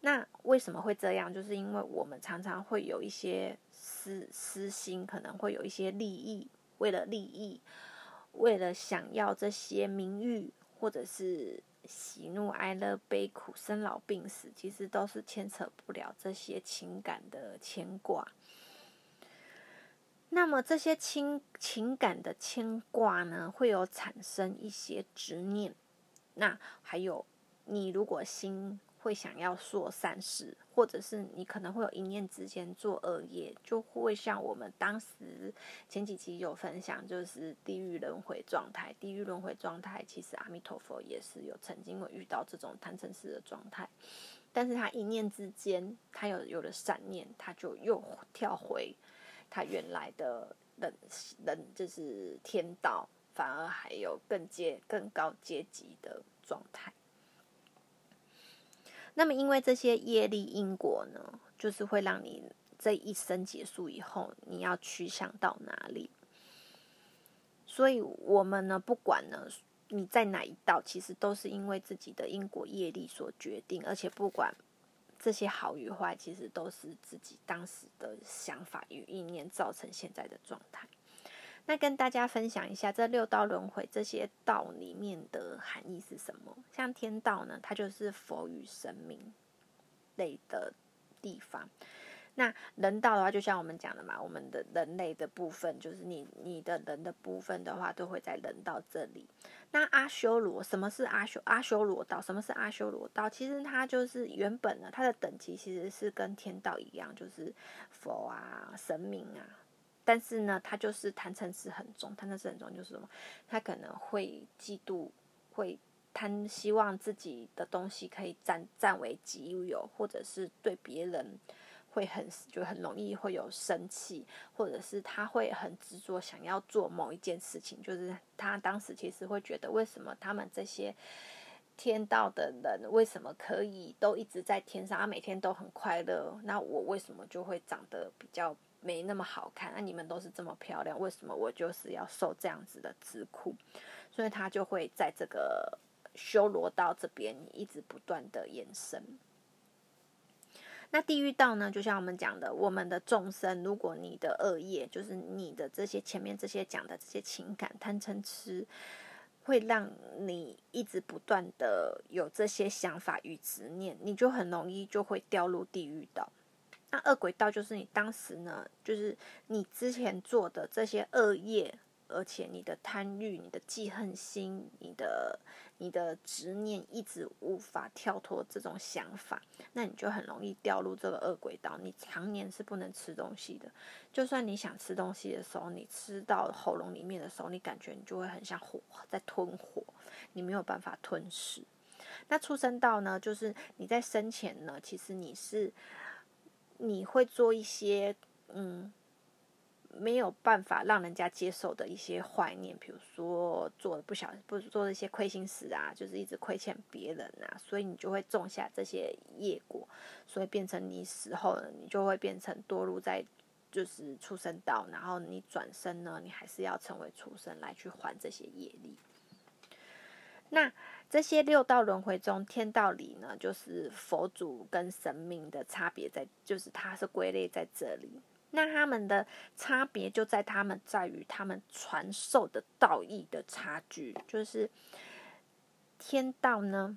那为什么会这样？就是因为我们常常会有一些私私心，可能会有一些利益，为了利益，为了想要这些名誉，或者是。喜怒哀乐悲苦生老病死，其实都是牵扯不了这些情感的牵挂。那么这些情情感的牵挂呢，会有产生一些执念。那还有，你如果心。会想要做善事，或者是你可能会有一念之间做恶业，就会像我们当时前几集有分享，就是地狱轮回状态。地狱轮回状态，其实阿弥陀佛也是有曾经会遇到这种贪嗔痴的状态，但是他一念之间，他有有了善念，他就又跳回他原来的人人就是天道，反而还有更阶更高阶级的状态。那么因为这些业力因果呢，就是会让你这一生结束以后，你要去向到哪里？所以我们呢，不管呢你在哪一道，其实都是因为自己的因果业力所决定，而且不管。这些好与坏，其实都是自己当时的想法与意念造成现在的状态。那跟大家分享一下，这六道轮回这些道里面的含义是什么？像天道呢，它就是佛与神明类的地方。那人道的话，就像我们讲的嘛，我们的人类的部分，就是你你的人的部分的话，都会在人道这里。那阿修罗，什么是阿修阿修罗道？什么是阿修罗道？其实它就是原本呢，它的等级其实是跟天道一样，就是佛啊、神明啊。但是呢，他就是贪嗔痴很重，贪嗔痴很重就是什么？他可能会嫉妒，会贪，希望自己的东西可以占占为己有，或者是对别人。会很就很容易会有生气，或者是他会很执着想要做某一件事情，就是他当时其实会觉得，为什么他们这些天道的人为什么可以都一直在天上，他每天都很快乐，那我为什么就会长得比较没那么好看？那你们都是这么漂亮，为什么我就是要受这样子的之苦？所以他就会在这个修罗道这边一直不断的延伸。那地狱道呢？就像我们讲的，我们的众生，如果你的恶业，就是你的这些前面这些讲的这些情感贪嗔痴，会让你一直不断的有这些想法与执念，你就很容易就会掉入地狱道。那恶鬼道就是你当时呢，就是你之前做的这些恶业。而且你的贪欲、你的记恨心、你的、你的执念一直无法跳脱这种想法，那你就很容易掉入这个恶轨道。你常年是不能吃东西的，就算你想吃东西的时候，你吃到喉咙里面的时候，你感觉你就会很像火在吞火，你没有办法吞噬。那出生道呢，就是你在生前呢，其实你是你会做一些嗯。没有办法让人家接受的一些怀念，比如说做不小不做一些亏心事啊，就是一直亏欠别人啊，所以你就会种下这些业果，所以变成你死后呢，你就会变成堕入在就是畜生道，然后你转身呢，你还是要成为畜生来去还这些业力。那这些六道轮回中，天道里呢，就是佛祖跟神明的差别在，就是它是归类在这里。那他们的差别就在他们在于他们传授的道义的差距，就是天道呢，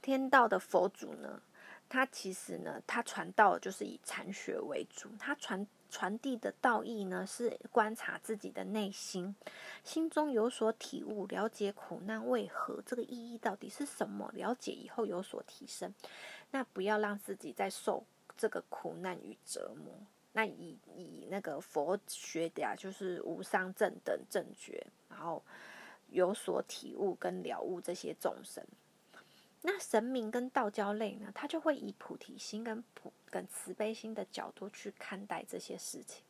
天道的佛祖呢，他其实呢，他传道就是以禅学为主，他传传递的道义呢是观察自己的内心，心中有所体悟，了解苦难为何，这个意义到底是什么，了解以后有所提升，那不要让自己再受这个苦难与折磨。那以以那个佛学的啊，就是无上正等正觉，然后有所体悟跟了悟这些众生。那神明跟道教类呢，他就会以菩提心跟普跟慈悲心的角度去看待这些事情。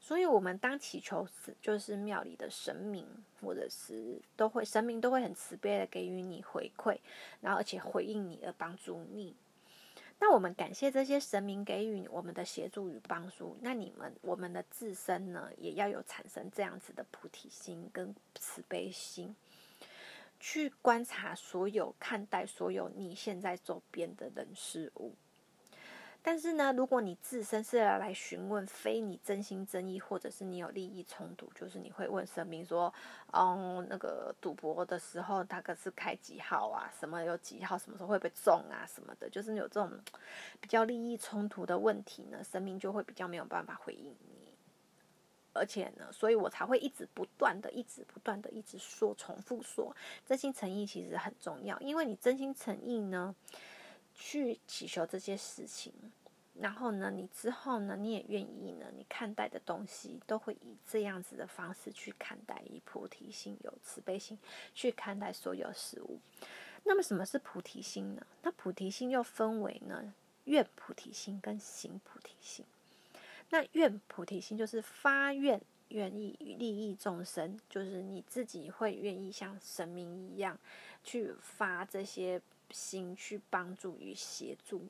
所以，我们当祈求是就是庙里的神明，或者是都会神明都会很慈悲的给予你回馈，然后而且回应你而帮助你。那我们感谢这些神明给予我们的协助与帮助。那你们我们的自身呢，也要有产生这样子的菩提心跟慈悲心，去观察所有、看待所有你现在周边的人事物。但是呢，如果你自身是要来询问，非你真心真意，或者是你有利益冲突，就是你会问神明说，嗯，那个赌博的时候，大概是开几号啊？什么有几号？什么时候会被中啊？什么的，就是有这种比较利益冲突的问题呢，神明就会比较没有办法回应你。而且呢，所以我才会一直不断的、一直不断的、一直说、重复说，真心诚意其实很重要，因为你真心诚意呢，去祈求这些事情。然后呢，你之后呢，你也愿意呢，你看待的东西都会以这样子的方式去看待，以菩提心、有慈悲心去看待所有事物。那么，什么是菩提心呢？那菩提心又分为呢，愿菩提心跟行菩提心。那愿菩提心就是发愿愿意利益众生，就是你自己会愿意像神明一样去发这些心，去帮助与协助，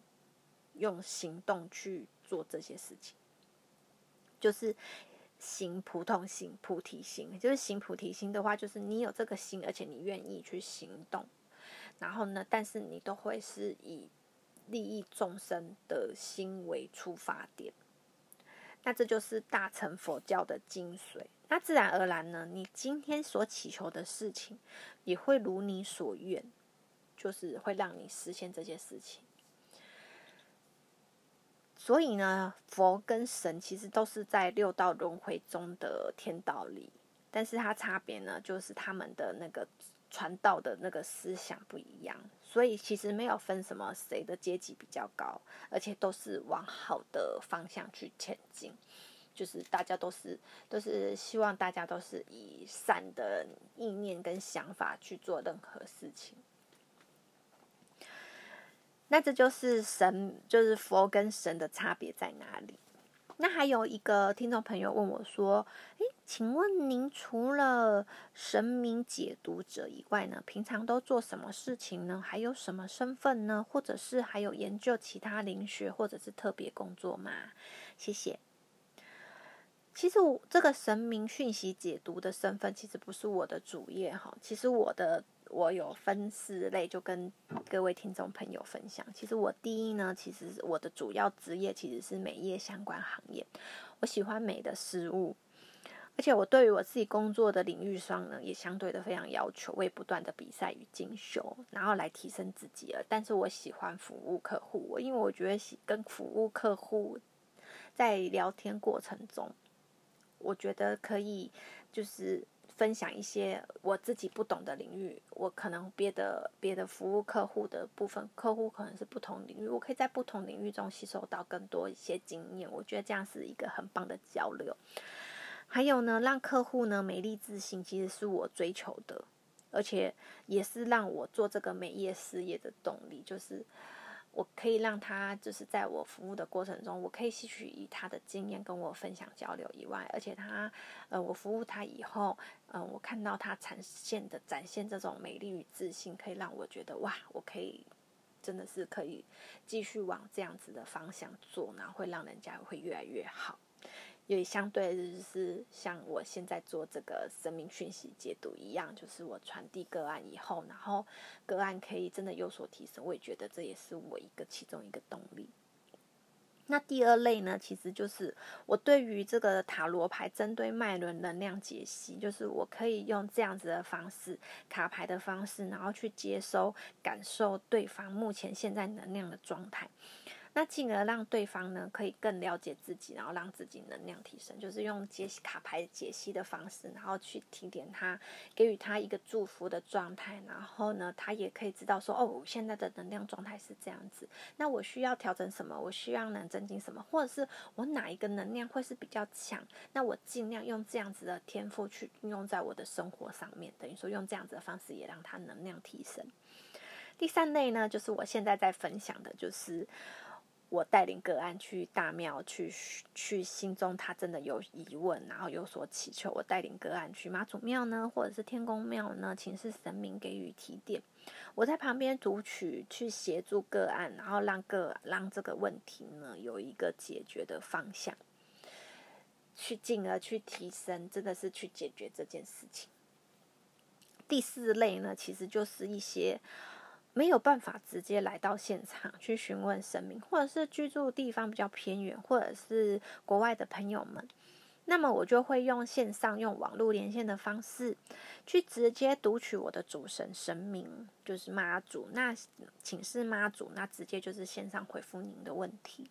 用行动去做这些事情，就是行菩提心、菩提心。就是行菩提心的话，就是你有这个心，而且你愿意去行动。然后呢，但是你都会是以利益众生的心为出发点。那这就是大乘佛教的精髓。那自然而然呢，你今天所祈求的事情也会如你所愿，就是会让你实现这些事情。所以呢，佛跟神其实都是在六道轮回中的天道里，但是它差别呢，就是他们的那个传道的那个思想不一样。所以其实没有分什么谁的阶级比较高，而且都是往好的方向去前进，就是大家都是都是希望大家都是以善的意念跟想法去做任何事情。那这就是神，就是佛跟神的差别在哪里？那还有一个听众朋友问我说：“诶，请问您除了神明解读者以外呢，平常都做什么事情呢？还有什么身份呢？或者是还有研究其他灵学或者是特别工作吗？”谢谢。其实我这个神明讯息解读的身份，其实不是我的主业哈。其实我的。我有分四类，就跟各位听众朋友分享。其实我第一呢，其实我的主要职业其实是美业相关行业。我喜欢美的事物，而且我对于我自己工作的领域上呢，也相对的非常要求，我也不断的比赛与进修，然后来提升自己了。但是我喜欢服务客户，因为我觉得喜跟服务客户在聊天过程中，我觉得可以就是。分享一些我自己不懂的领域，我可能别的别的服务客户的部分，客户可能是不同领域，我可以在不同领域中吸收到更多一些经验，我觉得这样是一个很棒的交流。还有呢，让客户呢美丽自信，其实是我追求的，而且也是让我做这个美业事业的动力，就是。我可以让他就是在我服务的过程中，我可以吸取以他的经验跟我分享交流以外，而且他，呃，我服务他以后，嗯，我看到他呈现的展现这种美丽与自信，可以让我觉得哇，我可以真的是可以继续往这样子的方向做，然后会让人家会越来越好。也相对就是像我现在做这个生命讯息解读一样，就是我传递个案以后，然后个案可以真的有所提升，我也觉得这也是我一个其中一个动力。那第二类呢，其实就是我对于这个塔罗牌针对脉轮能量解析，就是我可以用这样子的方式，卡牌的方式，然后去接收、感受对方目前现在能量的状态。那进而让对方呢可以更了解自己，然后让自己能量提升，就是用解析卡牌解析的方式，然后去提点他，给予他一个祝福的状态，然后呢，他也可以知道说，哦，我现在的能量状态是这样子，那我需要调整什么？我需要能增进什么？或者是我哪一个能量会是比较强？那我尽量用这样子的天赋去运用在我的生活上面，等于说用这样子的方式也让他能量提升。第三类呢，就是我现在在分享的，就是。我带领个案去大庙，去去心中他真的有疑问，然后有所祈求。我带领个案去妈祖庙呢，或者是天公庙呢，请示神明给予提点。我在旁边读取，去协助个案，然后让个让这个问题呢有一个解决的方向，去进而去提升，真的是去解决这件事情。第四类呢，其实就是一些。没有办法直接来到现场去询问神明，或者是居住地方比较偏远，或者是国外的朋友们，那么我就会用线上用网络连线的方式，去直接读取我的主神神明，就是妈祖。那请示妈祖，那直接就是线上回复您的问题。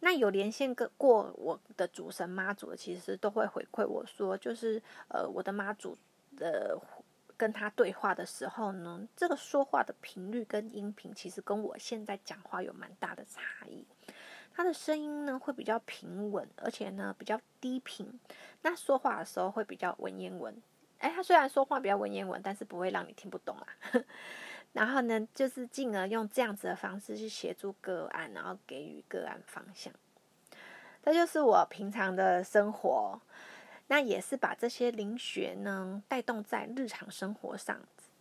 那有连线过我的主神妈祖，其实都会回馈我说，就是呃，我的妈祖的。跟他对话的时候呢，这个说话的频率跟音频其实跟我现在讲话有蛮大的差异。他的声音呢会比较平稳，而且呢比较低频。那说话的时候会比较文言文。哎，他虽然说话比较文言文，但是不会让你听不懂啊。[laughs] 然后呢，就是进而用这样子的方式去协助个案，然后给予个案方向。这就是我平常的生活。那也是把这些灵学呢带动在日常生活上。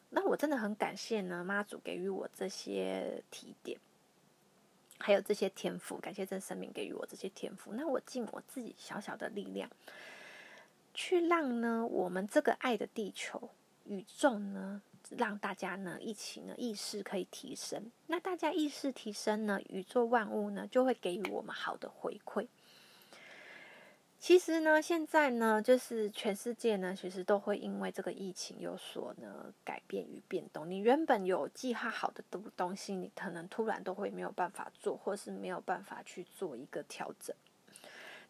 那我真的很感谢呢妈祖给予我这些提点，还有这些天赋，感谢这生命给予我这些天赋。那我尽我自己小小的力量，去让呢我们这个爱的地球宇宙呢，让大家呢一起呢意识可以提升。那大家意识提升呢，宇宙万物呢就会给予我们好的回馈。其实呢，现在呢，就是全世界呢，其实都会因为这个疫情有所呢改变与变动。你原本有计划好的东东西，你可能突然都会没有办法做，或是没有办法去做一个调整。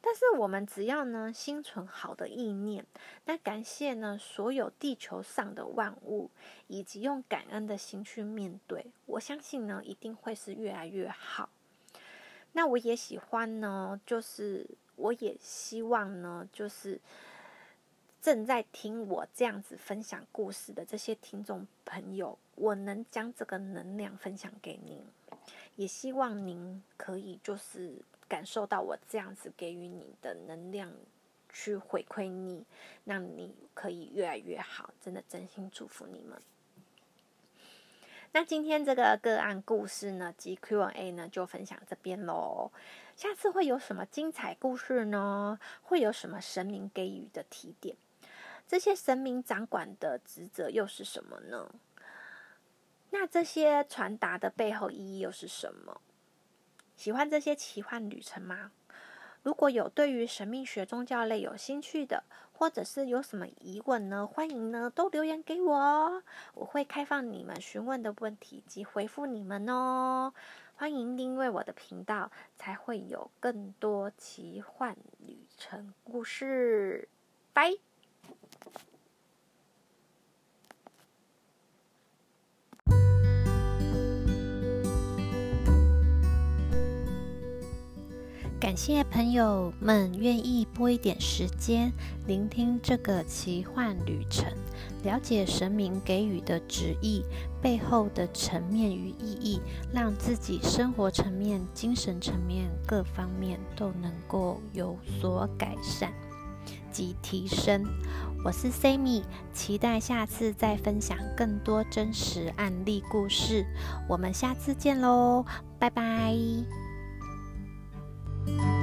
但是我们只要呢心存好的意念，那感谢呢所有地球上的万物，以及用感恩的心去面对，我相信呢一定会是越来越好。那我也喜欢呢，就是。我也希望呢，就是正在听我这样子分享故事的这些听众朋友，我能将这个能量分享给您，也希望您可以就是感受到我这样子给予你的能量，去回馈你，让你可以越来越好。真的真心祝福你们。那今天这个个案故事呢，及 Q&A 呢，就分享这边喽。下次会有什么精彩故事呢？会有什么神明给予的提点？这些神明掌管的职责又是什么呢？那这些传达的背后意义又是什么？喜欢这些奇幻旅程吗？如果有对于神秘学、宗教类有兴趣的，或者是有什么疑问呢？欢迎呢都留言给我哦，我会开放你们询问的问题及回复你们哦。欢迎订阅我的频道，才会有更多奇幻旅程故事。拜。谢朋友们愿意拨一点时间聆听这个奇幻旅程，了解神明给予的旨意背后的层面与意义，让自己生活层面、精神层面各方面都能够有所改善及提升。我是 Sammy，期待下次再分享更多真实案例故事。我们下次见喽，拜拜。thank you